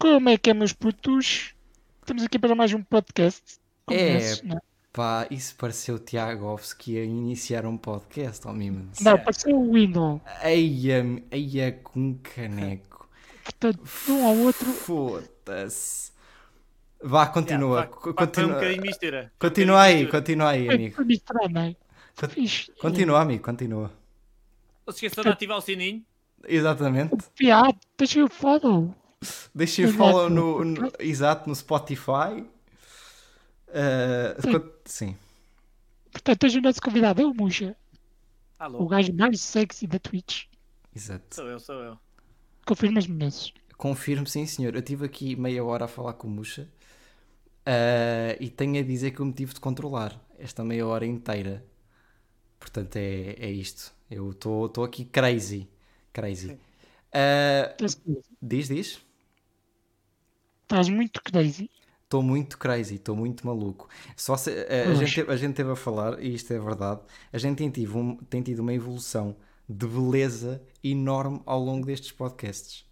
Como é que é, meus putos? Estamos aqui para mais um podcast. É. Conheces, não, Pá, isso pareceu o Tiagovski a iniciar um podcast, ó Mimans. não, pareceu o Windows. Eia, eia com caneco. Portanto, de um ao outro. Foda-se. Vá, continua. Yeah, co- vai- vai- Foi um continua, bocadinho mistura. continua aí, continua aí, amigo. não é? Continua, amigo, continua. Não se esqueçam de ativar o sininho. Exatamente. Piado, deixa eu follow. Deixem o follow no, no- exato, no Spotify. Ah, quant- sim. Portanto, hoje o nosso convidado é o Muxa, o Alô, gajo mais sexy da Twitch. Exato. sou eu, sou eu. Confirmas meses. Confirmo, sim, senhor. Eu estive aqui meia hora a falar com o Muxa ah, e tenho a dizer que eu me tive de controlar esta meia hora inteira. Portanto, é, é isto. Eu estou aqui crazy. Crazy. Ah, diz, diz. Estás muito crazy. Estou muito crazy, estou muito maluco. Só se, a, a gente, a gente teve a falar, e isto é verdade, a gente tem tido, um- tem tido uma evolução de beleza enorme ao longo destes podcasts.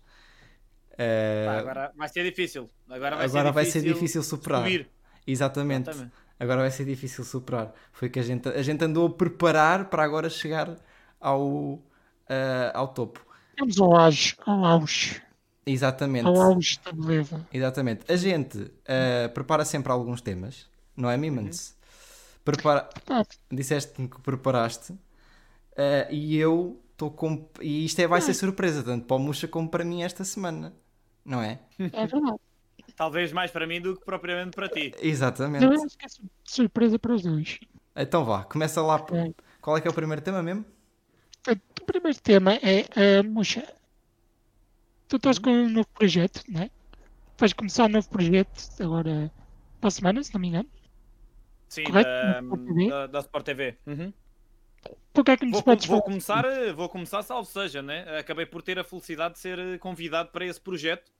Ah, Pá, agora vai ser difícil. Agora vai, agora ser, vai difícil ser difícil superar. subir. Exatamente. Exatamente. Agora vai ser difícil superar. Foi que a gente, a gente andou a preparar para agora chegar ao, ah, ao topo. Vamos ao auge, ao auge, Exatamente. ao auge da beleza. Exatamente. A gente ah, prepara sempre alguns temas, não é, Mimans? Prepara... Ah, Disseste-me que preparaste ah, e eu estou com. E isto é, vai ser surpresa, tanto para o Muxa como para mim esta semana, não é? é verdade. Talvez mais para mim do que propriamente para ti. Exatamente. Eu acho que é sur- surpresa para os dois. Então vá, começa lá. Ok. Qual é que é o primeiro tema mesmo? O primeiro tema é a Muxa. Tu estás com um novo projeto, não é? Vais começar um novo projeto agora para a semana, se não me engano. Sim, Correto? da, No Sport TV? da, Sport TV. Uhum. Tu que é que Vou, podes vou começar, eh, vou começar, salvo seja, né? Acabei por ter a felicidade de ser eh, convidado para esse projeto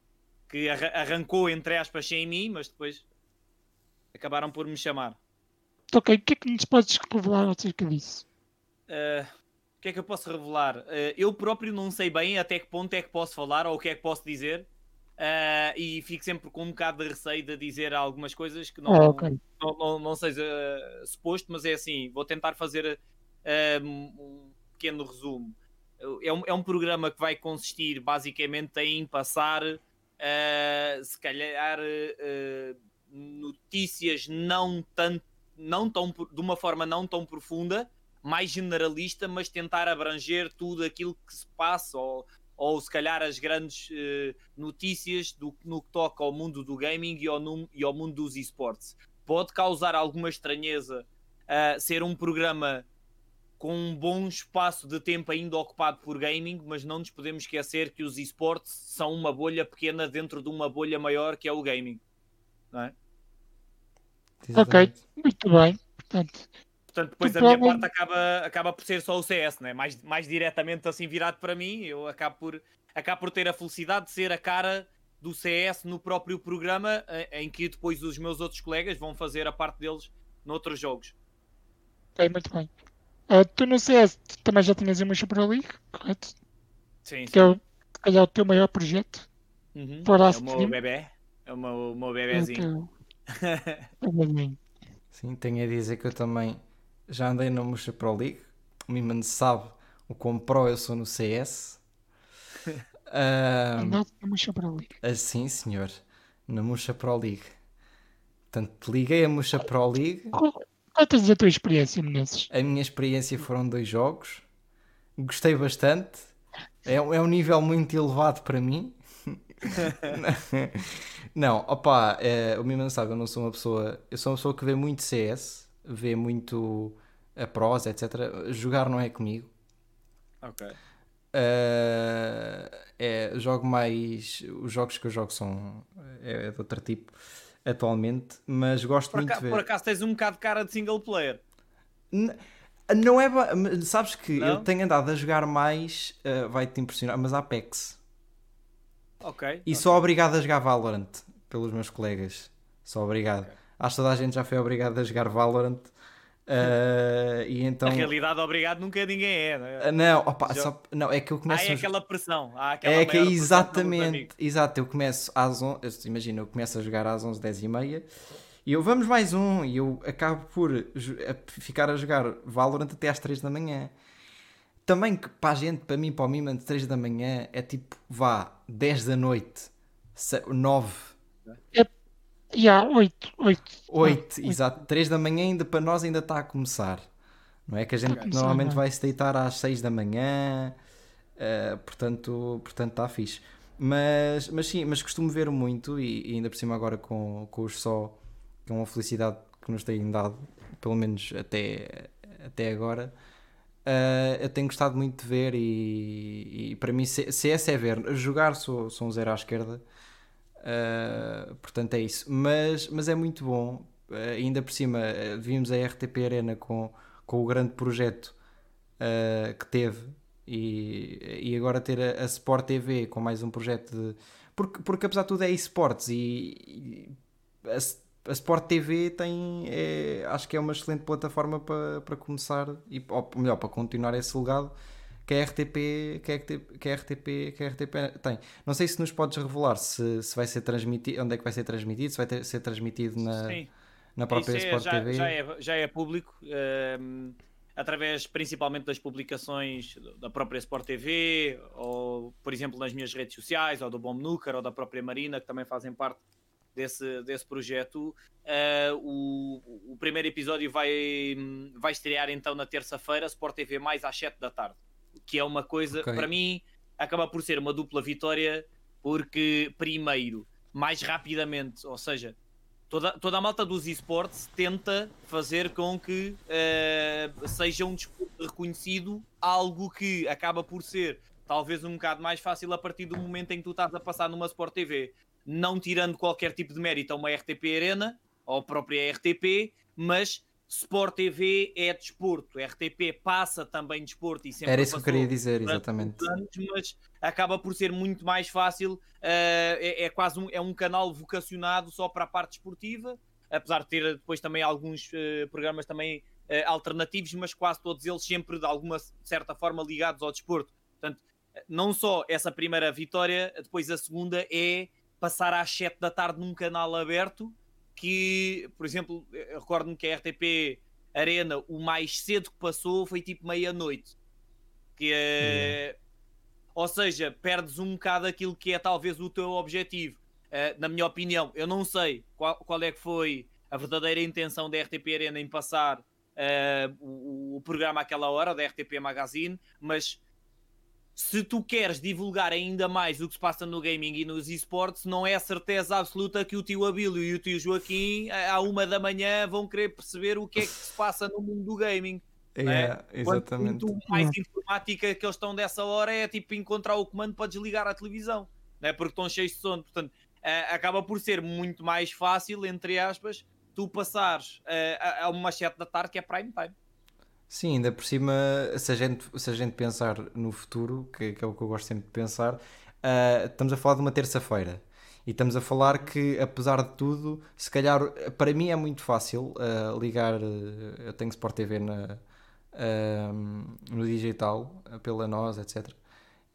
que arra- arrancou, entre aspas, sem mim, mas depois acabaram por me chamar. Ok, o que é que nos podes revelar acerca disso? Uh, o que é que eu posso revelar? Uh, eu próprio não sei bem até que ponto é que posso falar ou o que é que posso dizer. uh, e fico sempre com um bocado de receio de dizer algumas coisas que não, Ah, ok. não, não, não seja uh, suposto, mas é assim, vou tentar fazer um pequeno resumo. É um, é um programa que vai consistir basicamente em passar, se calhar, notícias não, tanto, não tão, de uma forma não tão profunda, mais generalista, mas tentar abranger tudo aquilo que se passa, ou, ou se calhar as grandes eh, notícias do, no que toca ao mundo do gaming e ao, num- e ao mundo dos esportes. Pode causar alguma estranheza ah, ser um programa com um bom espaço de tempo ainda ocupado por gaming, mas não nos podemos esquecer que os esportes são uma bolha pequena dentro de uma bolha maior que é o gaming. Não é? Ok, muito bem. Portanto, Portanto, depois Tu a minha parte acaba, acaba por ser só o CS, né? mais, mais diretamente assim virado para mim. Eu acabo por, acabo por ter a felicidade de ser a cara do CS no próprio programa, em, em que depois os meus outros colegas vão fazer a parte deles noutros jogos. ok, muito bem. Ah, tu no CS tu também já tinhas uma Super League, correto? Sim, Que sim. é o, se calhar, o teu maior projeto. Uhum. para É o meu bebê. É o meu, o meu É o bebezinho. o bebezinho. Sim, tenho a dizer que eu também já andei na Muxa Pro League. O Miman sabe o quão pro eu sou no CS. Andaste numa Super League. assim, senhor, na Muxa Pro League. Portanto, liguei a Muxa Pro League. Quantas é a tua experiência nesses? A minha experiência foram dois jogos. Gostei bastante. É, um- é um nível muito elevado para mim. não, opa, é, o Miman sabe, eu não sou uma pessoa. Eu sou uma pessoa que vê muito CS, vê muito a pros, etc. Jogar não é comigo. Ok. Uh, é, jogo mais. Os jogos que eu jogo são é, de outro tipo atualmente, mas gosto Por, muito aca- de ver. por acaso tens um bocado de cara de single player. N- Não é. Sabes que eu Não? tenho andado a jogar mais. uh, Vai-te impressionar, mas Apex. Ok. E sou obrigado a jogar Valorant pelos meus colegas. Sou obrigado. Acho que toda a gente já foi obrigado a jogar Valorant. Uh, e então... Na realidade, obrigado nunca ninguém é. Não, é? Uh, não, opa, Já... só... não, é que eu começo. Ah, é aquela pressão. Há aquela é que é exatamente, exato. Eu começo às 11, imagina, eu começo a jogar às 11, 10 e meia e eu vamos mais um e eu acabo por ficar a jogar Valorant até às 3 da manhã. Também que para a gente, para mim, para o Miman, 3 da manhã é tipo, vá, 10 da noite, 9. É e há 8. 8, 8, exato. 3 da manhã ainda para nós ainda está a começar. Não é que a gente começar, normalmente não. vai se deitar às 6 da manhã. Uh, portanto, portanto está fixe. Mas, mas sim, mas costumo ver muito e, e, ainda por cima agora com, com os só, que é uma felicidade que nos têm dado, pelo menos até, até agora. Uh, eu tenho gostado muito de ver e, e para mim CS é ver. Jogar sou, sou um zero à esquerda. Uh, portanto é isso. Mas, mas é muito bom. Uh, ainda por cima, uh, vimos a RTP Arena com, com o grande projeto que teve e, e agora ter a, a, Sport TV com mais um projeto de. Porque, porque apesar de tudo é esportes e, e a, a, Sport TV tem. É, acho que é uma excelente plataforma para, para começar e ou melhor, para continuar esse legado que a RTP, que a RTP, que a RTP, que a RTP tem. Não sei se nos podes revelar se, se vai ser transmitido, onde é que vai ser transmitido, se vai ter, ser transmitido na, na própria é, Sport já, TV. Já é, já é público, um, ehm, através principalmente das publicações da própria Sport TV, ou por exemplo nas minhas redes sociais, ou do Bom Núcar, ou da própria Marina, que também fazem parte desse, desse projeto. Uh, o, o primeiro episódio vai, vai estrear então na terça-feira, Sport TV mais às 7 da tarde que é uma coisa, okay. para mim, acaba por ser uma dupla vitória, porque, primeiro, mais rapidamente, ou seja, toda, toda a malta dos esportes tenta fazer com que uh, seja um desporto reconhecido, algo que acaba por ser talvez um bocado mais fácil a partir do momento em que tu estás a passar numa Sport TV, não tirando qualquer tipo de mérito a uma RTP Arena ou a própria RTP, mas Sport TV é desporto, RTP passa também desporto e sempre Era isso que eu queria dizer, exatamente. Anos, mas acaba por ser muito mais fácil, uh, é, é, quase um, é um canal vocacionado só para a parte esportiva, apesar de ter depois também alguns uh, programas também uh, alternativos, mas quase todos eles sempre de alguma certa forma ligados ao desporto. Portanto, não só essa primeira vitória, depois a segunda é passar às 7 da tarde num canal aberto que, por exemplo, recordo-me que a RTP Arena, o mais cedo que passou foi tipo meia-noite. Que é. Ou seja, perdes um bocado aquilo que é talvez o teu objetivo. Uh, na minha opinião, eu não sei qual, qual é que foi a verdadeira intenção da RTP Arena em passar uh, o, o, programa àquela hora, da RTP Magazine, mas se tu queres divulgar ainda mais o que se passa no gaming e nos esportes, não é certeza absoluta que o tio Abílio e o tio Joaquim, à uma da manhã, vão querer perceber o que é que se passa no mundo do gaming. É, é? exatamente. Quanto mais informática que eles estão dessa hora é tipo encontrar o comando para desligar a televisão, não é? porque estão cheios de sono. Portanto, acaba por ser muito mais fácil, entre aspas, tu passares uh, a uma 7 da tarde que é prime time. Sim, ainda por cima, se a gente, se a gente pensar no futuro, que, que é o que eu gosto sempre de pensar, uh, estamos a falar de uma terça-feira. E estamos a falar que, apesar de tudo, se calhar, para mim é muito fácil uh, ligar. eu tenho Sport TV na, no digital, pela nós, etc.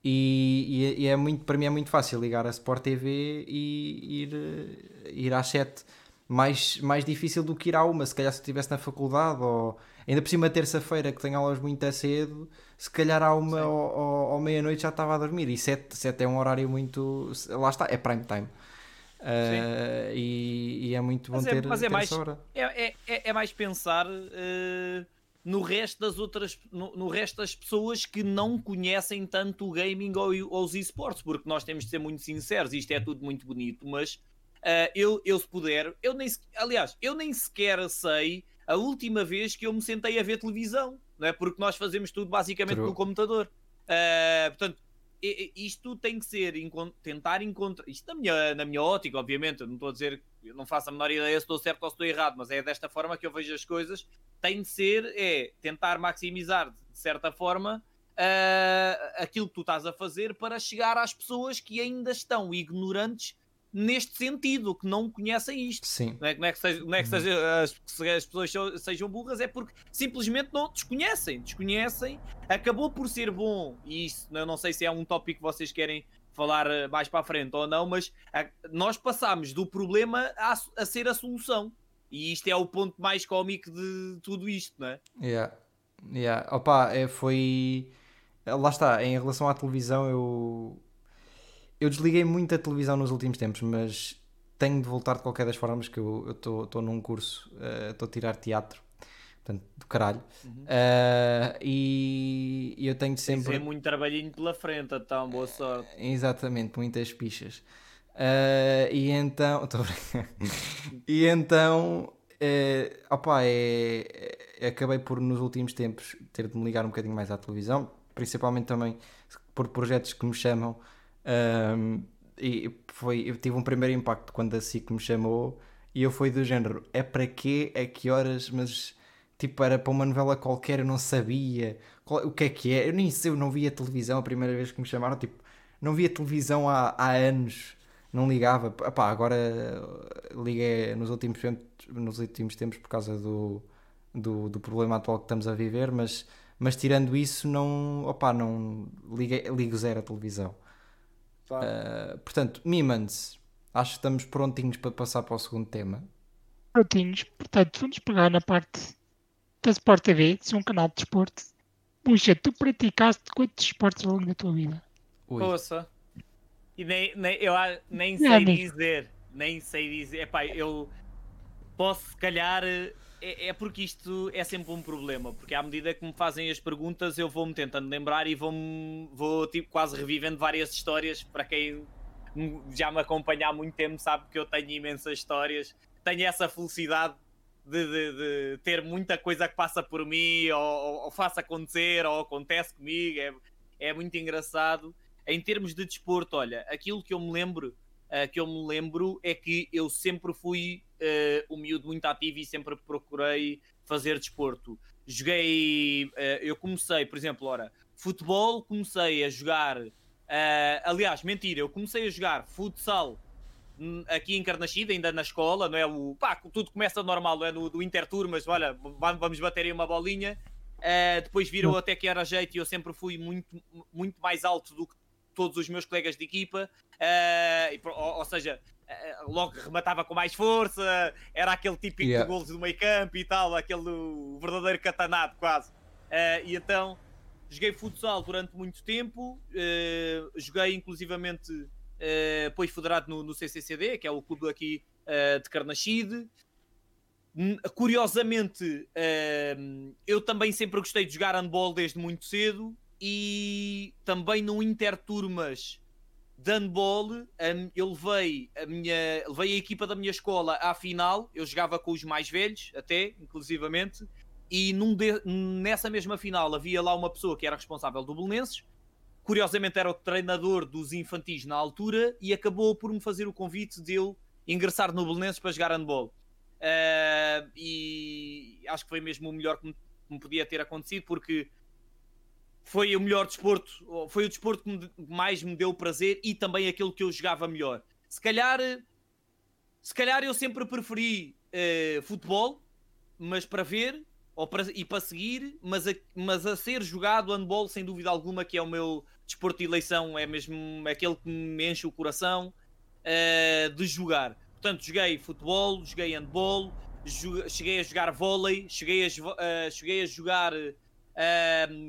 E, e, é muito, para mim é muito fácil ligar a Sport TV e ir, ir às 7. Mais, mais difícil do que ir à uma, se calhar se estivesse na faculdade ou Ainda por cima, terça-feira, que tenho aulas muito cedo, se calhar à uma ou, ou, meia-noite já estava a dormir. E sete, sete é um horário muito. Lá está, é prime time. Uh, e, e, é muito bom mas é, ter, mas é ter mais, hora. É, é, é, mais pensar uh, no resto das outras no, no, resto das pessoas que não conhecem tanto o gaming ou, ou os esportes, porque nós temos de ser muito sinceros, isto é tudo muito bonito, mas uh, eu, eu se puder, eu nem aliás, eu nem sequer sei a última vez que eu me sentei a ver televisão, não é? Porque nós fazemos tudo basicamente True. no computador. Uh, portanto, isto tem que ser tentar encontrar isto na minha, na minha ótica, obviamente. Eu não estou a dizer, eu não faço a menor ideia se estou certo ou se estou errado, mas é desta forma que eu vejo as coisas. Tem de ser é tentar maximizar de certa forma uh, aquilo que tu estás a fazer para chegar às pessoas que ainda estão ignorantes neste sentido, que não conhecem isto. Sim. Não é, não é que, seja, não é que Uhum. seja, as, as pessoas sejam burras, é porque simplesmente não desconhecem. Desconhecem. Acabou por ser bom, e isso eu não sei se é um tópico que vocês querem falar eh, mais para a frente ou não, mas a- nós passámos do problema a, a ser a solução. E isto é o ponto mais cómico de tudo isto, não é? Yeah. Yeah. Opa, é, foi. Lá está, em relação à televisão, eu. Eu desliguei muito a televisão nos últimos tempos, mas tenho de voltar de qualquer das formas que eu estou num curso, eh, estou a tirar teatro, portanto, do caralho. Uhum. Eh, e e eu tenho de sempre. Tem muito trabalhinho pela frente, então, boa sorte. Exatamente, muitas pichas. Ah, e então. E então. É, opá, é, é- acabei por nos últimos tempos ter de me ligar um bocadinho mais à televisão, principalmente também por projetos que me chamam. Ahm, e foi, eu tive um primeiro impacto quando a SIC me chamou e eu fui do género: é para quê? A que horas? Mas tipo, era para uma novela qualquer, eu não sabia qual- o que é que é. Eu nem sei, eu não via televisão a primeira vez que me chamaram. Tipo, não via televisão há, há anos, não ligava. Epá, agora eh, liguei nos últimos, tempos, nos últimos tempos por causa do, do, do problema atual que estamos a viver, mas, mas tirando isso, não, opá, não liguei, ligo zero a televisão. Eh, portanto, Mimans, acho que estamos prontinhos para passar para o segundo tema. Prontinhos. Portanto, vamos pegar na parte da Sport TV, se é um canal de desporto. Puxa, tu praticaste quantos esportes ao longo da tua vida? Ui, Poça. E nem, nem, eu nem sei dizer. Nem sei dizer. Epá, eu posso se calhar. É, é porque isto é sempre um problema. Porque à medida que me fazem as perguntas, eu vou-me tentando lembrar e vou-me vou tipo, quase revivendo várias histórias. Para quem já me acompanha há muito tempo, sabe que eu tenho imensas histórias. Tenho essa felicidade de, de- de ter muita coisa que passa por mim, ou, ou, ou faça acontecer, ou acontece comigo. É, é muito engraçado. Em termos de desporto, olha, aquilo que eu me lembro, ah, que eu me lembro é que eu sempre fui ah, um miúdo muito ativo e sempre procurei fazer desporto. Joguei, ah, eu comecei, por exemplo, ora, futebol, comecei a jogar, ah, aliás, mentira, eu comecei a jogar futsal hum, aqui em Carnachide, ainda na escola, não é? O, pá, tudo começa normal, não é? No, do Intertour, mas olha, va- vamos bater aí uma bolinha. Uh, depois viram até que era jeito e eu sempre fui muito, muito mais alto do que todos os meus colegas de equipa. Uh, ou, ou seja, uh, logo rematava com mais força, era aquele típico Yeah. de golos do meio campo e tal, aquele verdadeiro catanado quase. Uh, e então joguei futsal durante muito tempo, joguei inclusivamente depois federado no, no CCCD, que é o clube aqui de Carnachide. Hum, Curiosamente, eu também sempre gostei de jogar handball desde muito cedo e também no Interturmas de handball eu levei a, minha, levei a equipa da minha escola à final, eu jogava com os mais velhos até, inclusivamente, e de- nessa mesma final havia lá uma pessoa que era responsável do Belenenses, curiosamente era o treinador dos infantis na altura e acabou por me fazer o convite de eu ingressar no Belenenses para jogar handball. Uh, e acho que foi mesmo o melhor que me, que me podia ter acontecido porque foi o melhor desporto, foi o desporto que mais me deu prazer e também aquele que eu jogava melhor. Se calhar, eh, se calhar eu sempre preferi eh, futebol, mas para ver ou para, e para seguir, mas a, mas a ser jogado handball sem dúvida alguma que é o meu desporto de eleição, é mesmo aquele que me enche o coração eh, de jogar. Portanto, joguei futebol, joguei handball, jo- cheguei a jogar vôlei, cheguei a, eh, cheguei a jogar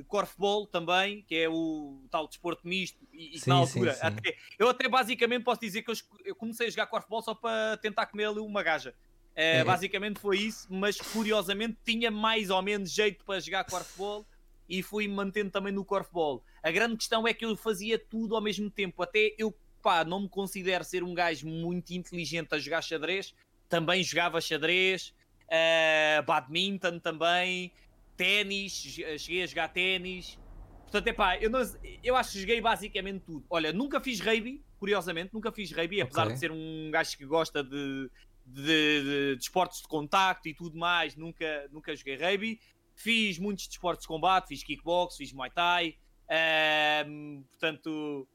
corfball também, que é o tal desporto misto, e, Sim, na sim, altura, sim. até- eu até basicamente posso dizer que eu, eu comecei a jogar corfball só para tentar comer ali uma gaja. Eh, É. Basicamente foi isso, mas curiosamente tinha mais ou menos jeito para jogar corfball e fui mantendo também no corfball. A grande questão é que eu fazia tudo ao mesmo tempo, até eu pá, não me considero ser um gajo muito inteligente a jogar xadrez, também jogava xadrez, eh, badminton também, ténis, j- cheguei a jogar ténis. Portanto, é pá, eu, não- eu acho que joguei basicamente tudo. Olha, nunca fiz rugby, curiosamente, nunca fiz rugby, apesar Ok. de ser um gajo que gosta de, de, de- de esportes de contacto e tudo mais, nunca, nunca joguei rugby. Fiz muitos desportos de combate, fiz kickbox, fiz muay thai, ehm, portanto,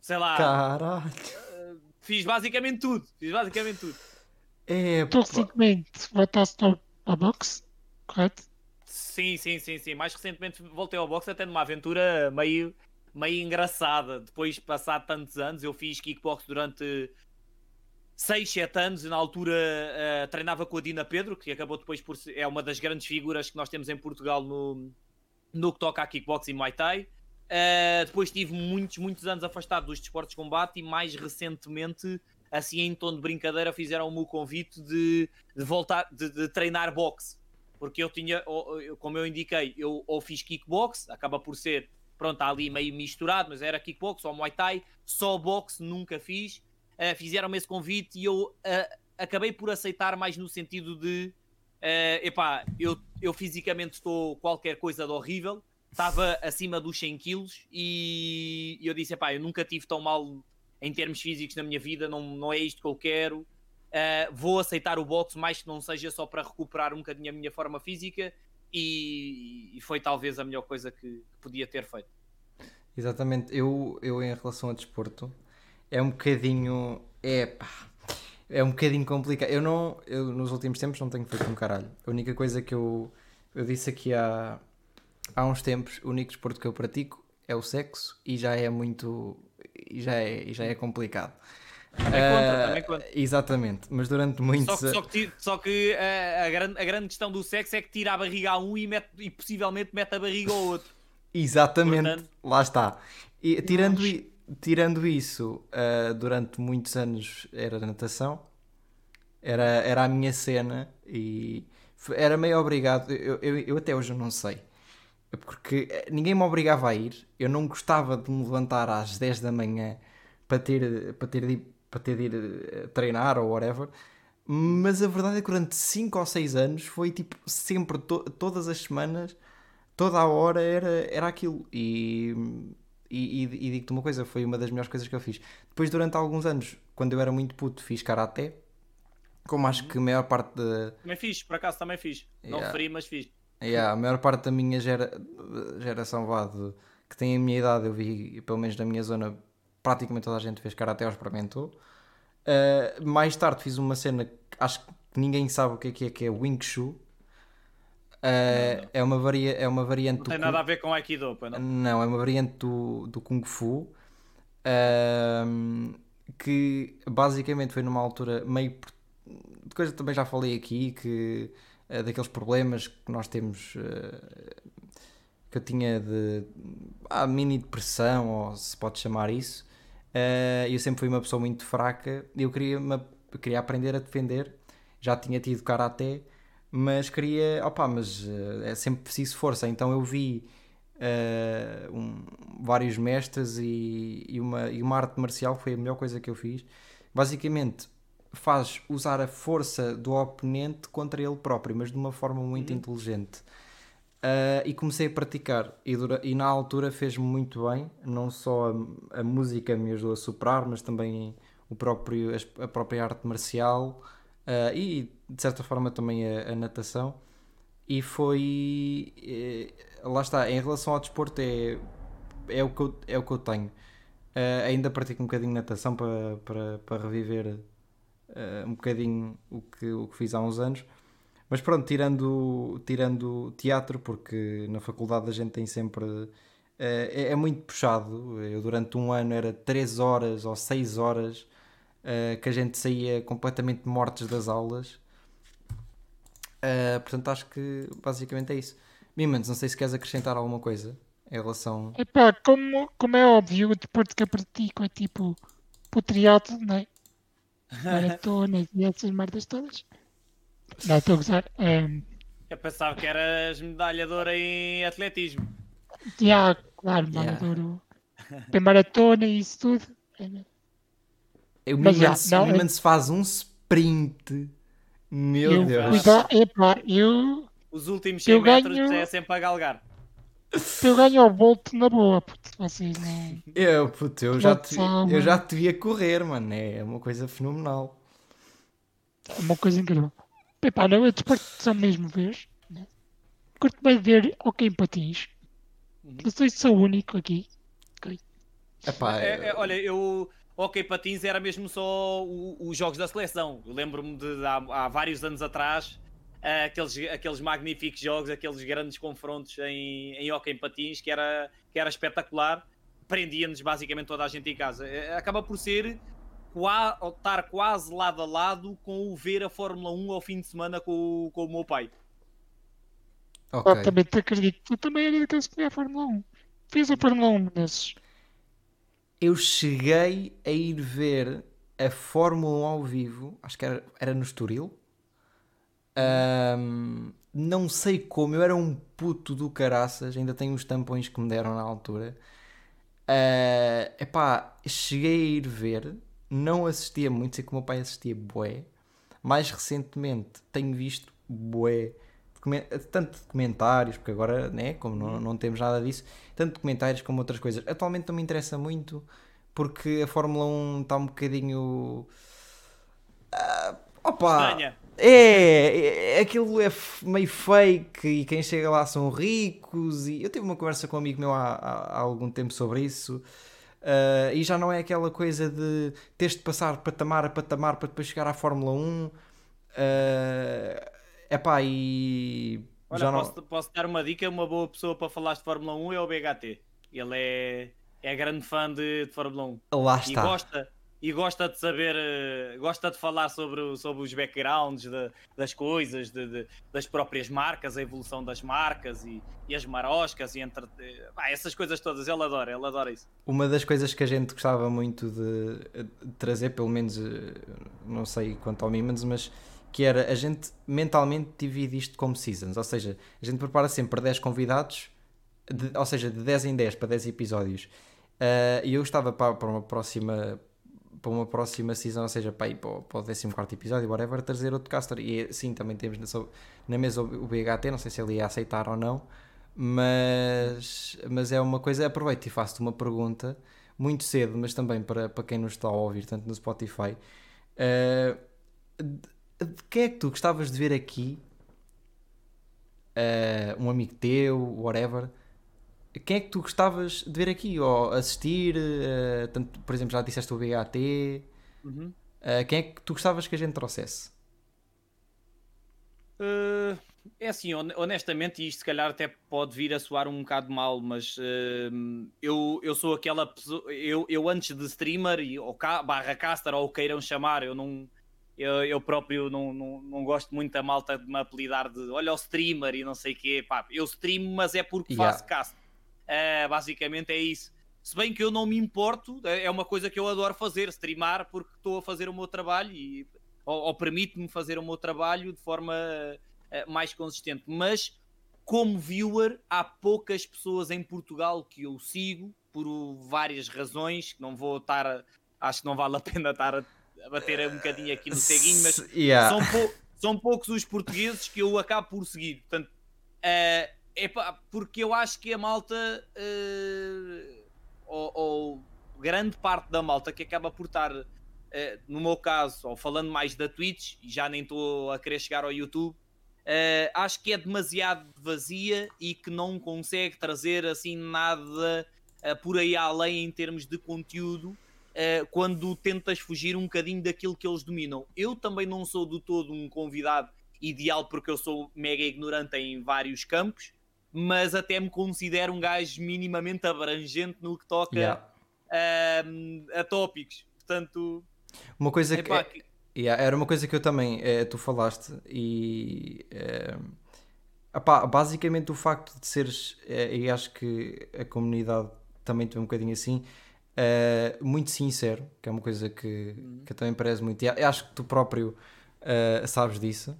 sei lá, Caralho. fiz basicamente tudo. Fiz basicamente tudo. É, recentemente voltaste ao, ao boxe, correto? Sim, sim, sim, sim. Mais recentemente voltei ao boxe até numa aventura meio, meio engraçada. Depois de passar tantos anos, eu fiz kickbox durante 6, 7 anos. Na altura eh, treinava com a Dina Pedro, que acabou depois por ser, é uma das grandes figuras que nós temos em Portugal no, no que toca a kickbox e Muay Thai. Eh, depois tive muitos, muitos anos afastado dos desportos de combate e mais recentemente, assim em tom de brincadeira, fizeram-me o convite de, de voltar, de, de treinar boxe porque eu tinha, como eu indiquei, eu ou fiz kickbox, acaba por ser, pronto, ali meio misturado, mas era kickbox ou muay thai, só boxe nunca fiz. Uh, Fizeram-me esse convite e eu uh, acabei por aceitar mais no sentido de, uh, epá, eu, eu fisicamente estou qualquer coisa de horrível, estava acima dos 100 quilos e eu disse, epá, eu nunca tive tão mal em termos físicos na minha vida, não, não é isto que eu quero. Uh, vou aceitar o boxe, mais que não seja só para recuperar um bocadinho a minha forma física, e, e foi talvez a melhor coisa que, que podia ter feito. Exatamente, eu, eu em relação ao desporto é um bocadinho. É pá, é um bocadinho complicado. Eu não. Eu nos últimos tempos não tenho feito um caralho. A única coisa que eu, eu disse aqui há, há uns tempos, o único desporto que eu pratico é o sexo e já é muito. e já é, e já é complicado. Também conta, Ah, também conta. Exatamente, mas durante muitos Só que, só que, só que, uh, a, grande, a grande questão do sexo é que tira a barriga a um e, mete, e possivelmente mete a barriga ao outro. Exatamente, Portanto- lá está. E, tirando, i- tirando isso, ah, durante muitos anos era natação, era, era a minha cena e era meio obrigado. Eu, eu, eu até hoje não sei, porque eh, ninguém me obrigava a ir. Eu não gostava de me levantar às 10 da manhã para ter, para ter, de, ir- para ter de ir eh, treinar ou whatever. Mas a verdade é que durante 5 ou 6 anos foi tipo sempre, to- todas as semanas toda a hora era, era aquilo. E, e, e, digo-te uma coisa, foi uma das melhores coisas que eu fiz. Depois, durante alguns anos, quando eu era muito puto, fiz karaté. Como acho que a maior parte da, Também fiz, por acaso também fiz. Não Yeah. referi, mas fiz. yeah, a maior parte da minha gera, geração vá, de- que tem a minha idade, eu vi, pelo menos na minha zona, praticamente toda a gente fez karaté ou experimentou. Uh, mais tarde fiz uma cena que acho que ninguém sabe o que é que é, que é Wing Chun. Uh, é, uma varia, é uma variante Não do tem Kung- nada a ver com Aikido, não? Não, é uma variante do, do Kung Fu ahm, que basicamente foi numa altura meio. de coisa que também já falei aqui, que daqueles problemas que nós temos que eu tinha de ah, mini depressão, ou se pode chamar isso. Eh, eu sempre fui uma pessoa muito fraca e eu queria, me- queria aprender a defender. Já tinha tido karaté, mas queria, opá, mas eh, é sempre preciso força. Então eu vi eh, um- vários mestres e, e uma, e uma arte marcial foi a melhor coisa que eu fiz. Basicamente, faz usar a força do oponente contra ele próprio, mas de uma forma muito inteligente. Uh, e comecei a praticar. E, dura- e na altura fez-me muito bem não só a, a música me ajudou a superar mas também o próprio, a própria arte marcial uh, e de certa forma também a, a natação. E foi eh, lá está, em relação ao desporto é, é, o, que eu, é o que eu tenho. Uh, ainda pratico um bocadinho natação para, para, para reviver uh, um bocadinho o que, o que fiz há uns anos mas pronto, tirando, tirando teatro, porque na faculdade a gente tem sempre. eh, É, é muito puxado. Eu durante um ano era 3 horas ou 6 horas eh, que a gente saía completamente mortos das aulas. Eh, portanto, acho que basicamente é isso. Mimans, não sei se queres acrescentar alguma coisa em relação. Epá, como, como é óbvio, o desporto que eu pratico é tipo o triatlo, né? Maratonas e essas merdas todas. Não, estou a gozar. Um, Eu pensava que eras medalhadora em atletismo. já, claro, Yeah. maratona. Tem maratona e isso tudo. O Mas já, Mimans, não, o Mimans faz um sprint. Meu eu, Deus. cuida- epá, eu, Os últimos 100 Eu metros ganho- é sempre a galgar. eu ganho ao volto na boa, puto. Vocês não. Eu, puto, eu já, te, eu já te vi a correr, mano. É uma coisa fenomenal. É uma coisa incrível. Epá, não, é desporto só mesmo vez. Né? Curto bem ver ok em patins. Uhum. Não sei se sou o único aqui. Epá, É, é, olha, eu ok patins era mesmo só os jogos da seleção. Eu lembro-me de há, há, vários anos atrás uh, aqueles, aqueles magníficos jogos, aqueles grandes confrontos em, em hockey patins que era, que era espetacular. Prendia-nos basicamente toda a gente em casa. Eh, acaba por ser estar quase lado a lado com o ver a Fórmula 1 ao fim de semana com, com o meu pai. Okay. Eu também te acredito. Eu também era daqueles que via a Fórmula 1. Fiz a Fórmula 1 nesses eu cheguei a ir ver a Fórmula 1 ao vivo, acho que era, era no Estoril. Um, não sei como, eu era um puto do caraças, ainda tenho os tampões que me deram na altura. Uh, epá, cheguei a ir ver, não assistia muito, sei que o meu pai assistia bué. Mais recentemente tenho visto bué, tanto documentários, porque agora, né, como não, não temos nada disso, tanto documentários como outras coisas. Atualmente não me interessa muito porque a Fórmula 1 está um bocadinho. Uh, opa! Estranha. É, é, aquilo é meio fake e quem chega lá são ricos. E eu tive uma conversa com um amigo meu há, há, há algum tempo sobre isso. Uh, e já não é aquela coisa de teres de passar patamar a patamar para depois chegar à Fórmula 1. É uh, pá, e. Olha, já posso, não... posso dar uma dica? Uma boa pessoa para falar de Fórmula 1 é o BHT. Ele é é grande fã de, de Fórmula 1. Lá está. E gosta, e gosta de saber, uh, gosta de falar sobre, sobre os backgrounds de, das coisas, de, de, das próprias marcas, a evolução das marcas e, e as maroscas e entre, uh, essas coisas todas. Ele adora, ele adora isso. Uma das coisas que a gente gostava muito de, trazer, pelo menos, eh, não sei quanto ao Mimans, mas que era a gente mentalmente divide isto como seasons, ou seja, a gente prepara sempre 10 convidados, ou seja, de 10 em 10 para 10 episódios Uh, e eu estava para, para uma próxima para uma próxima season, ou seja, para, ir para, para o 14 episódio, whatever, trazer outro caster. E sim, também temos na, na mesa o BHT, não sei se ele ia aceitar ou não, mas, mas é uma coisa. Aproveito e faço-te uma pergunta muito cedo, mas também para, para quem nos está a ouvir, tanto no Spotify. Uh, de, de quem é que tu gostavas de ver aqui? Uh, um amigo teu, whatever quem é que tu gostavas de ver aqui? Ou assistir? Uh, tanto, por exemplo, já disseste o BAT. Uhum. Uh, quem é que tu gostavas que a gente trouxesse? Uh, é assim, honestamente, isto se calhar até pode vir a soar um bocado mal, mas eu, eu sou aquela pessoa. Eu, eu antes de streamer, e, ou barra caster, ou o queiram chamar, eu não. Eu, eu próprio não, não, não, gosto muito da malta de me apelidar de olha o streamer e não sei o quê. Pá, eu streamo, mas é porque yeah. faço cast Uh, basicamente é isso. Se bem que eu não me importo, é, é uma coisa que eu adoro fazer, streamar, porque estou a fazer o meu trabalho e, ou, ou permite-me fazer o meu trabalho de forma uh, mais consistente. Mas, como viewer, há poucas pessoas em Portugal que eu sigo, por várias razões, que não vou estar, acho que não vale a pena estar a, a bater um bocadinho aqui no ceguinho, mas yeah. são, pou, são poucos os portugueses que eu acabo por seguir. Portanto, uh, Epá, porque eu acho que a malta, uh, ou, ou, grande parte da malta que acaba por estar, uh, no meu caso, ou falando mais da Twitch, e já nem estou a querer chegar ao YouTube, uh, acho que é demasiado vazia e que não consegue trazer assim nada por aí além em termos de conteúdo. quando tentas fugir um bocadinho daquilo que eles dominam, eu também não sou do todo um convidado ideal porque eu sou mega ignorante em vários campos, mas até me considero um gajo minimamente abrangente no que toca yeah. a, a tópicos. Portanto, uma coisa que, é. Yeah, era uma coisa que eu também é, tu falaste e é, epá, basicamente o facto de seres, é, e acho que a comunidade também tem um bocadinho assim, é, muito sincero, que é uma coisa que, uhum. que eu também prezo muito, e acho que tu próprio sabes disso.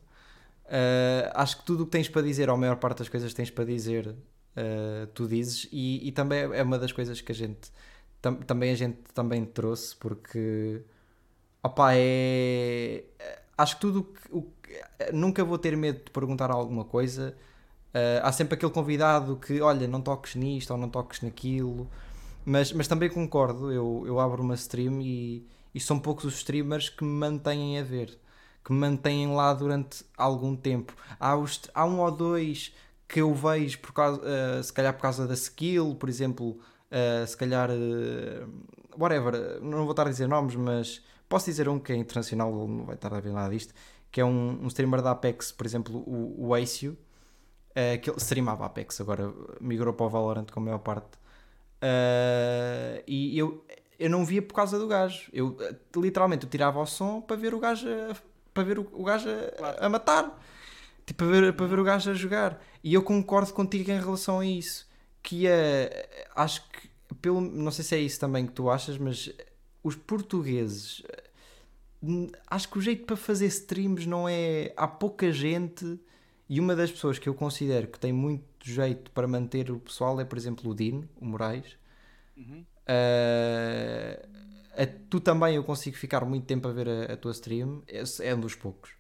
Uh, acho que tudo o que tens para dizer, ou a maior parte das coisas que tens para dizer, uh, tu dizes, e, e, também é uma das coisas que a gente tam, também a gente também trouxe, porque opa, é. Acho que tudo o que. Nunca vou ter medo de perguntar alguma coisa. Uh, há sempre aquele convidado que, olha, não toques nisto ou não toques naquilo, mas, mas também concordo. Eu, eu abro uma stream e, e são poucos os streamers que me mantêm a ver que mantêm lá durante algum tempo. Há, os, há um ou dois que eu vejo por causa, uh, se calhar por causa da skill, por exemplo, Uh, se calhar, uh, whatever, não vou estar a dizer nomes, mas posso dizer um que é internacional, não vai estar a ver nada disto, que é um, um streamer da Apex, por exemplo, o, o Acio, que ele streamava Apex, agora migrou para o Valorant com a maior parte. e eu, eu não via por causa do gajo. Eu literalmente eu tirava o som para ver o gajo a, para ver o, o gajo a, claro. a matar. Tipo, para ver, para ver o gajo a jogar. E eu concordo contigo em relação a isso que é, acho que, pelo, não sei se é isso também que tu achas, mas os portugueses, acho que o jeito para fazer streams não é. Há pouca gente, e uma das pessoas que eu considero que tem muito jeito para manter o pessoal é, por exemplo, o Dino, o Moraes. Uhum. Uh, tu também eu consigo ficar muito tempo a ver a, a tua stream, Esse é um dos poucos.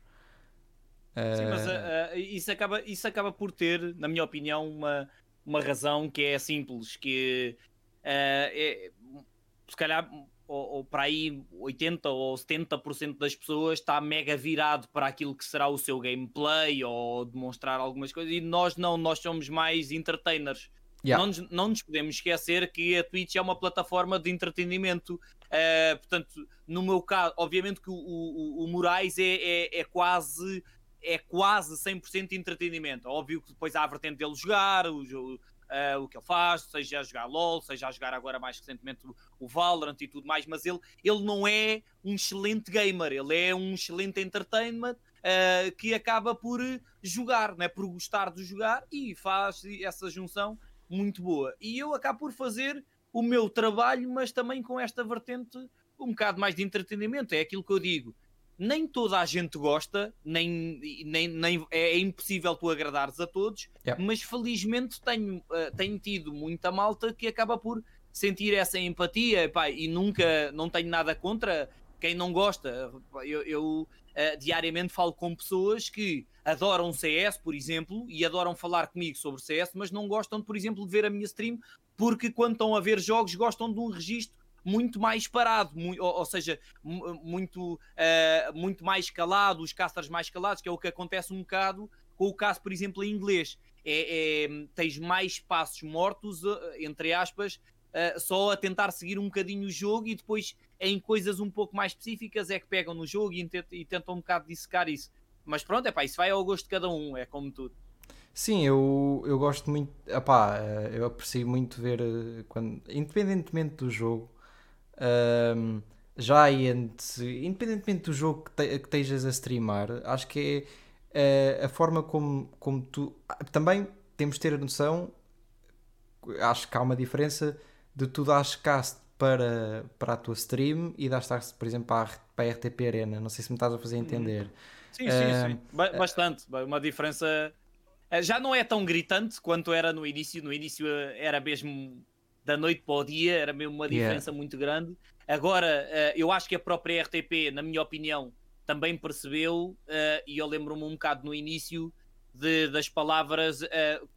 Sim, mas uh, uh, isso, acaba, isso acaba por ter, na minha opinião, uma, uma razão que é simples, que uh, é, se calhar ou, ou, para aí 80 ou 70% das pessoas está mega virado para aquilo que será o seu gameplay ou demonstrar algumas coisas e nós não, nós somos mais entertainers. Yeah. Não, nos, não nos podemos esquecer que a Twitch é uma plataforma de entretenimento. Uh, portanto, no meu caso, obviamente que o, o, o Moraes é, é, é quase é quase 100% entretenimento. Óbvio que depois há a vertente dele jogar, o, uh, o que ele faz, seja a jogar LOL, seja a jogar agora mais recentemente o, o Valorant e tudo mais, mas ele, ele não é um excelente gamer, ele é um excelente entertainment uh, que acaba por jogar, né? por gostar de jogar e faz essa junção muito boa. E eu acabo por fazer o meu trabalho, mas também com esta vertente um bocado mais de entretenimento. É aquilo que eu digo nem toda a gente gosta, nem, nem, nem é, é impossível tu agradares a todos, yeah. mas felizmente tenho, uh, tenho tido muita malta que acaba por sentir essa empatia pá, e nunca não tenho nada contra quem não gosta. Eu, eu uh, diariamente falo com pessoas que adoram CS, por exemplo, e adoram falar comigo sobre CS, mas não gostam, por exemplo, de ver a minha stream porque quando estão a ver jogos gostam de um registro muito mais parado, muito, ou, ou, seja, muito, uh, muito mais calado, os casters mais calados, que é o que acontece um bocado com o caso, por exemplo, em inglês. É, é tens mais espaços mortos, uh, entre aspas, uh, só a tentar seguir um bocadinho o jogo e depois em coisas um pouco mais específicas é que pegam no jogo e, e tentam um bocado dissecar isso. Mas pronto, é pá, isso vai ao gosto de cada um, é como tudo. Sim, eu, eu gosto muito, epá, eu aprecio muito ver, quando, independentemente do jogo, um, já entre, independentemente do jogo que, te, que estejas a streamar, acho que é uh, a forma como, como tu. Também temos de ter a noção, acho que há uma diferença de tu dares cast para, para a tua stream e dares cast, por exemplo, para a, para a RTP Arena. Não sei se me estás a fazer entender. Sim, sim, uh, sim. Bastante. Uma diferença. Eh, já não é tão gritante quanto era no início. No início eh, era mesmo da noite para o dia, era mesmo uma diferença yeah. muito grande. Agora, eu acho que a própria RTP, na minha opinião, também percebeu, e eu lembro-me um bocado no início de, das palavras,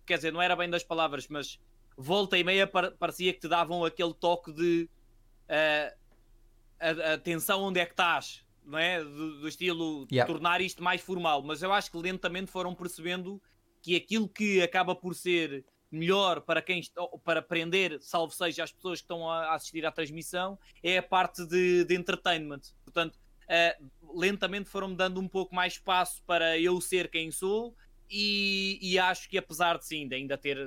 quer dizer, não era bem das palavras, mas volta e meia parecia que te davam aquele toque de atenção onde é que estás, não é? Do, do estilo yeah. tornar isto mais formal, mas eu acho que lentamente foram percebendo que aquilo que acaba por ser melhor para quem para prender, salvo seja as pessoas que estão a assistir à transmissão, é a parte de, de entertainment. Portanto, uh, lentamente foram-me dando um pouco mais espaço para eu ser quem sou e, e, acho que apesar de sim, de ainda ter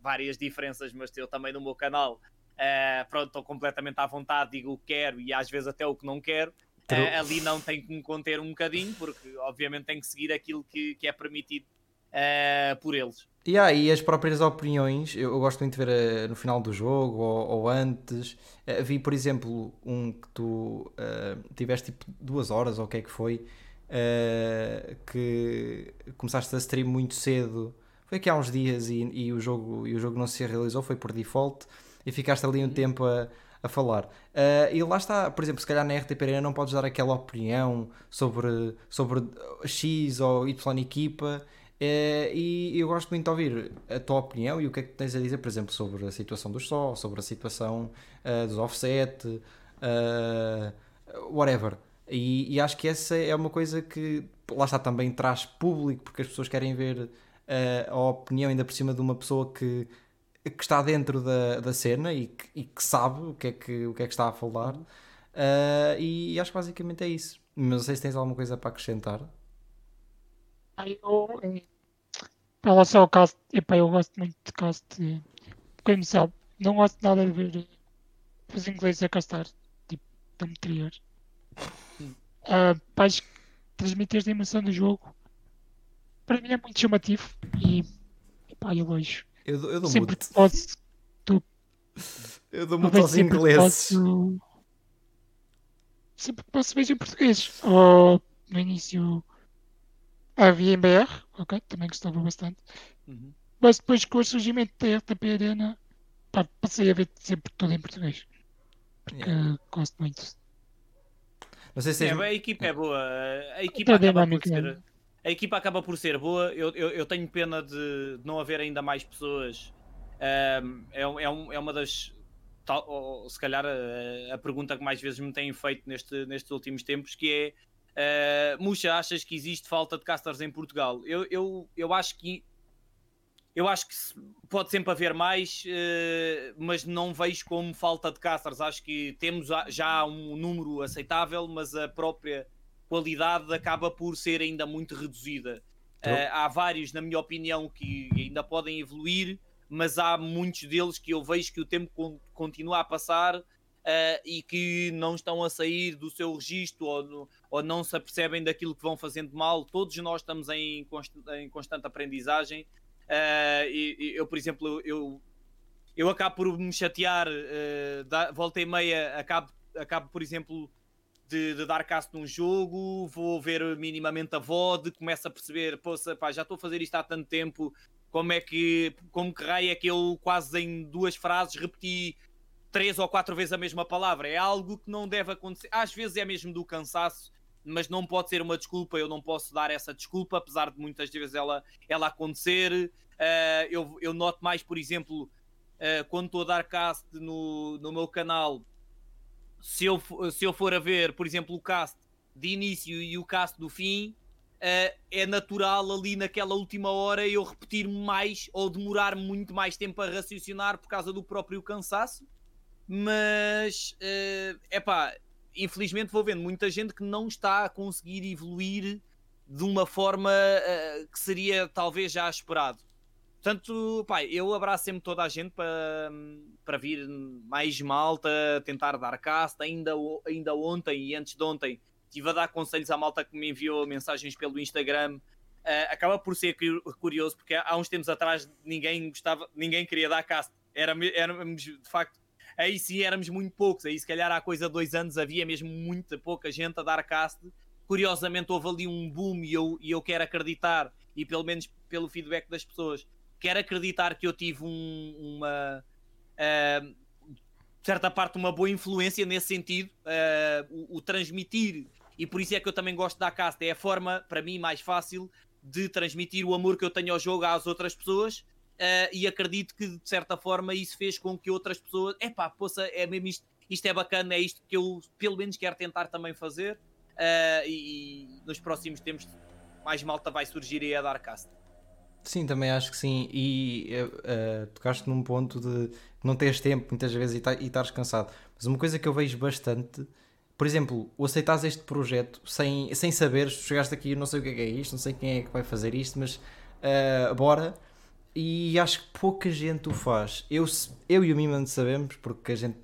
várias diferenças, mas eu também no meu canal, uh, pronto, estou completamente à vontade, digo o que quero e às vezes até o que não quero. Uh, ali não tem que me conter um bocadinho, porque obviamente tem que seguir aquilo que, que é permitido por eles. E as próprias opiniões, eu, eu gosto muito de ver uh, no final do jogo ou, ou antes. Uh, vi, por exemplo, um que tu uh, tiveste tipo duas horas ou o que é que foi, que começaste a stream muito cedo. Foi aqui há uns dias e, e, o jogo, e o jogo não se realizou, foi por default, e ficaste ali um uhum. tempo a, a falar. e lá está, por exemplo, se calhar na RTP Arena não podes dar aquela opinião sobre, sobre X ou Y equipa Uh, e eu gosto muito de ouvir a tua opinião e o que é que tens a dizer, por exemplo, sobre a situação dos só, sobre a situação uh, dos offset, uh, whatever. E, e, acho que essa é uma coisa que lá está também traz público, porque as pessoas querem ver a opinião ainda por cima de uma pessoa que que está dentro da, da cena e que, e que sabe o que, é que, o que é que está a falar. Uh, e, acho que basicamente é isso. Mas não sei se tens alguma coisa para acrescentar. Eu, em relação ao cast, epá, eu gosto muito de cast. Sabe, não gosto nada de ver os ingleses a castar, tipo, da anterior. Uh, para transmitir esta emoção do jogo, para mim é muito chamativo e, epá, eu vejo. Eu, eu dou sempre muito. que posso, tu, eu dou muito aos ingleses. Posso, sempre que posso vejo em português. Ou no início havia em BR, ok, também gostava bastante. Uhum. Mas depois com o surgimento da RTP Arena, pá, passei a ver sempre tudo em português. Porque yeah. gosto muito. Não sei se é, a equipa é boa. A equipa acaba por ser, a equipa acaba por ser boa. Eu, eu, eu tenho pena de não haver ainda mais pessoas. Um, é, é, um, é uma das. Tal, ou, se calhar a, a, pergunta que mais vezes me têm feito neste, nestes últimos tempos, que é uh, Muxa, achas que existe falta de casters em Portugal? Eu, eu, eu acho que eu acho que pode sempre haver mais, uh, mas não vejo como falta de casters. Acho que temos já um número aceitável, mas a própria qualidade acaba por ser ainda muito reduzida. Uh, há vários, na minha opinião, que ainda podem evoluir, mas há muitos deles que eu vejo que o tempo continua a passar uh, e que não estão a sair do seu registro ou, ou, não se apercebem daquilo que vão fazendo mal. Todos nós estamos em, const em constante aprendizagem Uh, e, eu, por exemplo, eu, eu acabo por me chatear, da, volta e meia, acabo, acabo por exemplo, de, de, dar cast num jogo, vou ver minimamente a VOD, começo a perceber, poxa, pá, já estou a fazer isto há tanto tempo, como é que, como que raio é que eu quase em duas frases repeti três ou quatro vezes a mesma palavra? É algo que não deve acontecer. Às vezes é mesmo do cansaço, mas não pode ser uma desculpa, eu não posso dar essa desculpa, apesar de muitas vezes ela, ela acontecer. Uh, eu, eu noto mais, por exemplo, uh, quando estou a dar cast no, no meu canal, se eu, se eu for a ver, por exemplo, o cast de início e o cast do fim, uh, é natural ali naquela última hora eu repetir mais ou demorar muito mais tempo a raciocinar por causa do próprio cansaço. Mas, é uh, pá, infelizmente vou vendo muita gente que não está a conseguir evoluir de uma forma uh, que seria talvez já esperado. Portanto, pai, eu abraço sempre toda a gente para, para vir mais malta, tentar dar cast. Ainda, ainda ontem e antes de ontem estive a dar conselhos à malta que me enviou mensagens pelo Instagram. Uh, acaba por ser curioso porque há uns tempos atrás ninguém gostava, ninguém queria dar cast. Era, éramos de facto aí sim éramos muito poucos. Aí se calhar há coisa de dois anos havia mesmo muita pouca gente a dar cast. Curiosamente houve ali um boom e eu, e eu quero acreditar, e pelo menos pelo feedback das pessoas, quero acreditar que eu tive um, uma uh, certa parte uma boa influência nesse sentido, uh, o, o, transmitir, e por isso é que eu também gosto da cast, é a forma para mim mais fácil de transmitir o amor que eu tenho ao jogo às outras pessoas Uh, e acredito que de certa forma isso fez com que outras pessoas, epá, poça, é mesmo isto, isto é bacana, é isto que eu pelo menos quero tentar também fazer. Uh, e, e, nos próximos tempos mais malta vai surgir e a dar cast. Sim, também acho que sim. E uh, tocaste num ponto de não teres tempo muitas vezes e, estares cansado. Mas uma coisa que eu vejo bastante, por exemplo, o aceitares este projeto sem, sem saberes, chegaste aqui, não sei o que é, é isto, não sei quem é que vai fazer isto, mas uh, bora e acho que pouca gente o faz. Eu, eu e o Miman sabemos, porque a gente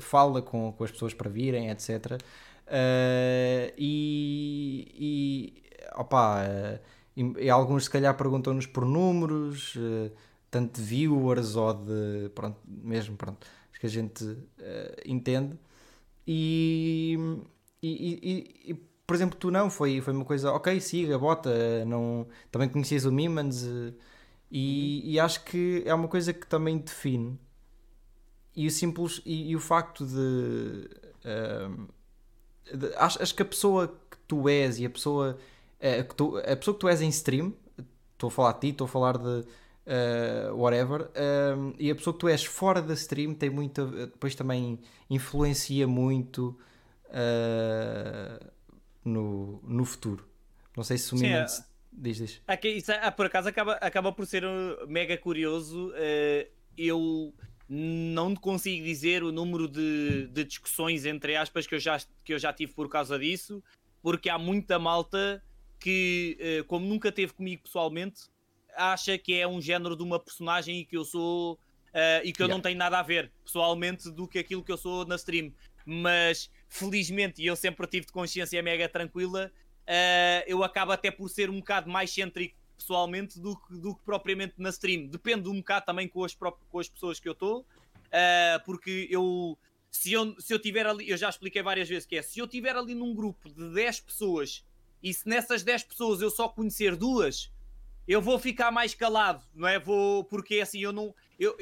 fala com, com as pessoas para virem, etc. Uh, e, e opa, uh, e, e, alguns se calhar perguntam-nos por números, uh, tanto de viewers ou de. Pronto, mesmo, pronto, que a gente entende. E, e, e, por exemplo, tu não, foi, foi uma coisa, ok, siga, bota, não, também conhecias o Mimans. E, e, acho que é uma coisa que também define. E o simples e, e o facto de, uh, de acho, acho, que a pessoa que tu és e a pessoa uh, que tu, a pessoa que tu és em stream, estou a falar de ti, estou a falar de uh, whatever, e a pessoa que tu és fora da stream tem muito, depois também influencia muito no, no futuro. Não sei se o Sim, Diz, diz. Aqui, isso, ah, por acaso acaba, acaba por ser uh, mega curioso uh, eu não consigo dizer o número de, de discussões, entre aspas, que eu, já, que eu já tive por causa disso, porque há muita malta que, eh, como nunca teve comigo pessoalmente, acha que é um género de uma personagem e que eu sou. Uh, e que eu Yeah. não tenho nada a ver pessoalmente do que aquilo que eu sou na stream. Mas felizmente, e eu sempre tive de consciência mega tranquila, uh, eu acabo até por ser um bocado mais cêntrico pessoalmente do que, do que propriamente na stream. Depende um bocado também com as, com as pessoas que eu estou, uh, porque eu se, eu se eu tiver ali, eu já expliquei várias vezes que é, se eu tiver ali num grupo de 10 pessoas e se nessas 10 pessoas eu só conhecer duas, eu vou ficar mais calado, não é? Vou, porque assim, eu não. Eu,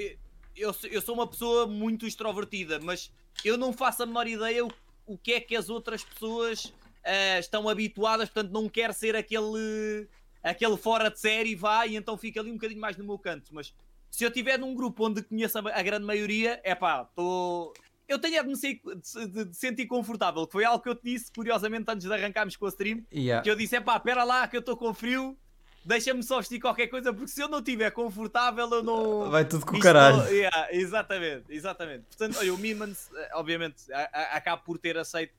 eu, eu, sou- uma pessoa muito extrovertida, mas eu não faço a menor ideia o, o que é que as outras pessoas ah, estão habituadas, portanto, não quero ser aquele, aquele fora de série, vai, e então fica ali um bocadinho mais no meu canto. Mas se eu estiver num grupo onde conheço a grande maioria, é pá, estou. Eu tenho é de me ser- de- de- sentir confortável, que foi algo que eu te disse, curiosamente, antes de arrancarmos com a stream Yeah. que eu disse: é pá, espera lá que eu estou com frio, deixa-me só vestir qualquer coisa, porque se eu não estiver confortável, eu não. Vai tudo com o caralho. não- Yeah, exatamente, exatamente. Portanto, olha, o Mimans, eh, obviamente, a- a- acabo por ter aceito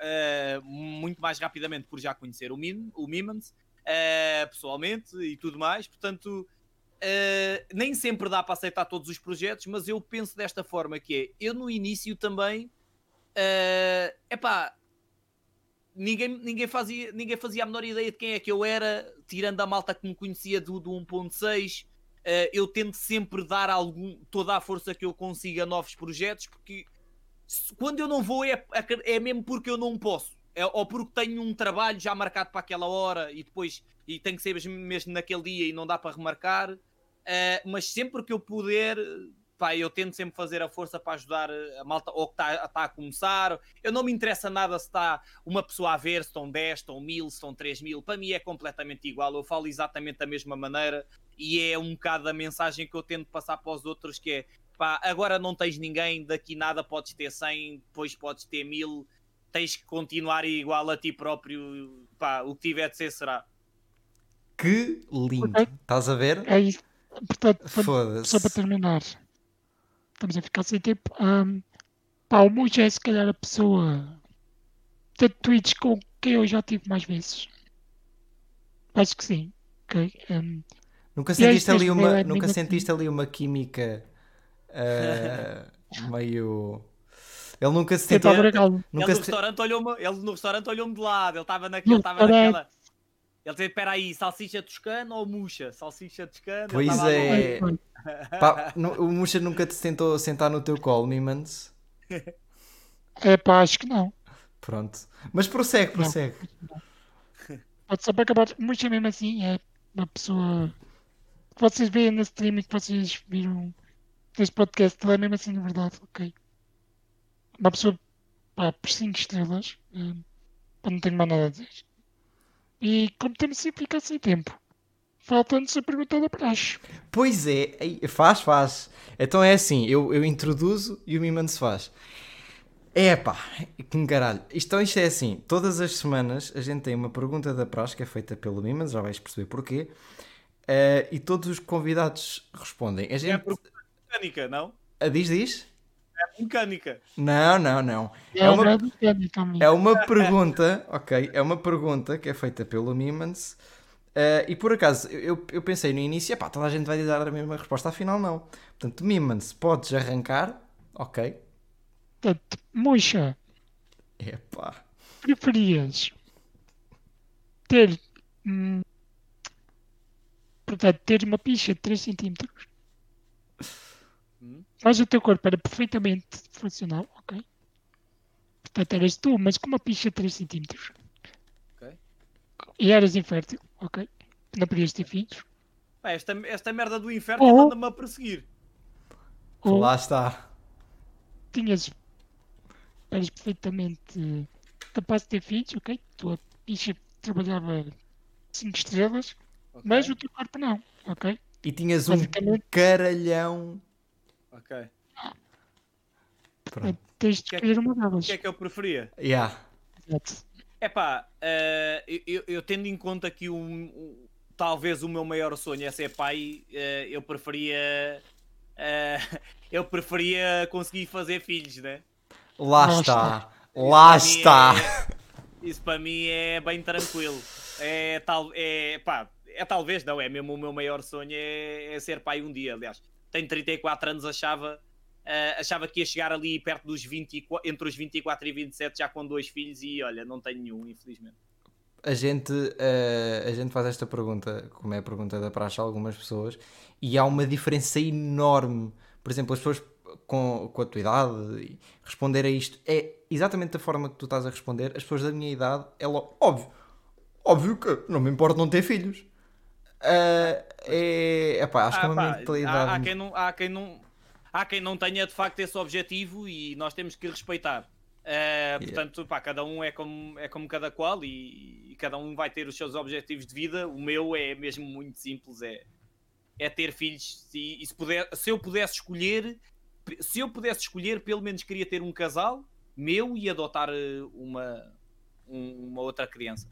eh, muito mais rapidamente por já conhecer o, Mim, o Mimans eh, pessoalmente e tudo mais. Portanto, eh, nem sempre dá para aceitar todos os projetos, mas eu penso desta forma: que é eu no início também. É epá, ninguém, ninguém, fazia, ninguém fazia a menor ideia de quem é que eu era, tirando a malta que me conhecia do, do 1.6. Eh, eu tento sempre dar algum, toda a força que eu consiga a novos projetos, porque se- quando eu não vou é, é mesmo porque eu não posso. É, ou porque tenho um trabalho já marcado para aquela hora e depois e tem que ser mesmo naquele dia e não dá para remarcar. Eh, mas sempre que eu puder, pá, eu tento sempre fazer a força para ajudar a malta ou que está tá a começar. Eu não me interessa nada se está uma pessoa a ver, se estão 10, se estão 1000, se estão 3000. Para mim é completamente igual. Eu falo exatamente da mesma maneira e é um bocado a mensagem que eu tento passar para os outros que é pá, agora não tens ninguém, daqui nada podes ter 100, depois podes ter 1000, tens que continuar igual a ti próprio, pá, o que tiver de ser será. Que lindo. Estás a ver? É isso. Portanto, para- só para terminar, estamos a ficar sem tempo. Um, pá, o Muja é se calhar a pessoa de tweets com quem eu já tive mais vezes. Acho que sim. ok? Um, Nunca sentiste ali uma, é nunca sentiste ali uma química ah, meio. Ele nunca se tentou. Ele Nunca no, se... restaurante olhou-me, ele no restaurante olhou-me de lado, ele estava naquele, No estava naquela. Ele disse: Espera aí, salsicha toscana ou murcha? Salsicha toscana? Pois é. Pá, o Muxa nunca te tentou sentar no teu colo, Mimans. É pá, acho que não. Pronto. Mas prossegue, prossegue. Pode só para acabar, Muja mesmo assim é uma pessoa que vocês veem na stream e que vocês viram neste podcast, ele é mesmo assim, na verdade, ok? Uma pessoa, pá, por 5 estrelas, hum, pá, não tenho mais nada a dizer. E como temos sempre ficar sem tempo, falta-nos a pergunta da praxe. Pois é, faz, faz. Então é assim, eu, eu introduzo e o Mimans faz. É pá, que caralho. Isto, isto é assim, todas as semanas a gente tem uma pergunta da praxe que é feita pelo Mimans, já vais perceber porquê. eh, e todos os convidados respondem. A É gente. por mecânica, não? a diz, diz? É mecânica. Não, não, não. É, É uma, é uma pergunta, ok? É uma pergunta que é feita pelo Mimans. eh, e por acaso, eu, eu pensei no início, epá, toda a gente vai dar a mesma resposta, afinal não. Portanto, Mimans, podes arrancar, ok? Portanto, Muxa, Epá. preferias ter, hum, portanto, ter uma picha de 3 cm, Hum. Mas o teu corpo era perfeitamente funcional, ok? Portanto, eras tu, mas com uma picha de 3 cm. Ok. E eras infértil, ok? Não podias ter filhos. Pá, esta, esta merda do inferno Oh. anda-me a perseguir. Ou Lá está. tinhas, eras perfeitamente capaz de ter filhos, ok? Tua picha trabalhava 5 estrelas, Ok, mas o teu corpo não, ok? E tinhas um Basicamente- caralhão. Ok. Pronto. Tens de é- escolher uma O delas. que é que eu preferia? Yeah. Exato. É pá, eu, eu tendo em conta que um, um- talvez o meu maior sonho é ser pai, eh, eu preferia uh, eu preferia conseguir fazer filhos, né? Lá Lá está. Lá mim está. é- isso para mim é bem tranquilo. É, tal, é, pá, é talvez, não, é mesmo o meu maior sonho é, é ser pai um dia. Aliás, tenho 34 anos, achava, ah, achava que ia chegar ali perto dos 24, entre os 24 e 27 já com dois filhos e olha, não tenho nenhum, infelizmente. A gente, eh, a gente faz esta pergunta, como é a pergunta da praxe a algumas pessoas, e há uma diferença enorme. Por exemplo, as pessoas com, com a tua idade responder a isto é exatamente da forma que tu estás a responder. As pessoas da minha idade, é logo, óbvio, óbvio que não me importa não ter filhos. Eh, é, epá, acho que é Ah, uma pá, mentalidade. há, há quem não, há, quem não, há quem não tenha de facto esse objetivo e nós temos que respeitar. Uh, portanto, pá, cada um é como, é como cada qual e, e cada um vai ter os seus objetivos de vida. O meu é mesmo muito simples, é, é ter filhos. E, e se, puder, se eu pudesse escolher, se eu pudesse escolher, pelo menos queria ter um casal meu e adotar uh, uma, um- uma outra criança.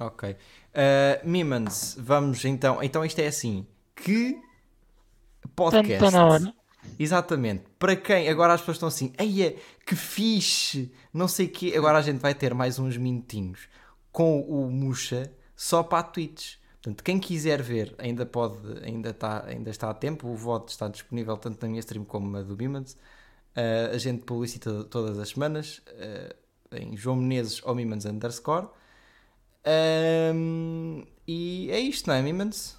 Ok. Uh, Mimans, vamos então. Então isto é assim. Que podcast. Está na hora. Exatamente. Para quem agora as pessoas estão assim, eia, que fixe, não sei o quê. Agora a gente vai ter mais uns minutinhos com o Muxa só para a Twitch. Portanto, quem quiser ver, ainda pode, ainda está, ainda está a tempo. O voto está disponível tanto na minha stream como na do Mimans. Uh, a gente publicita todas as semanas uh, em João Menezes ou Mimans underscore. Um, e é isto, não é, Mimans?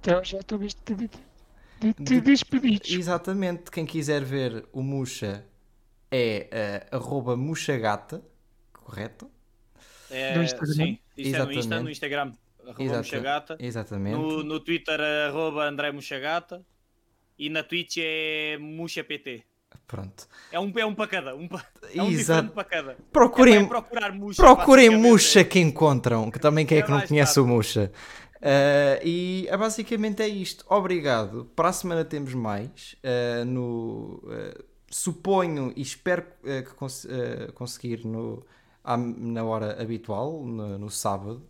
Então já estou visto de, de, de, De- de despedidos. Exatamente. Quem quiser ver o Muxa é uh, arroba muxagata, correto? É, No Instagram? Sim, isto é no, Insta, Exatamente. no Instagram. Arroba Exata- Muxagata. Exatamente. No, no Twitter, arroba André Muxagata. E na Twitch é MuxaPT. Pronto. É um, é um para cada. Um, pa- é um Exato. para cada. Procurem, É para procurar Muxa. procurem. Muxa que encontram, que também quem é É que não conhece o Muxa. Uh, e é basicamente é isto. Obrigado. Para a semana temos mais. uh, no, uh, suponho e espero uh, que cons- uh, conseguir no, à- na hora habitual, no, no sábado.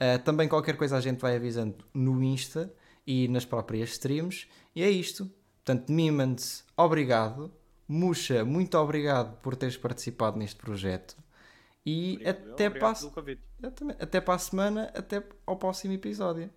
Uh, também qualquer coisa a gente vai avisando no Insta e nas próprias streams. E é isto. Portanto, Mimans, obrigado. Muxa, muito obrigado por teres participado neste projeto. E Obrigado, até, para, a- até para a semana, até ao próximo episódio.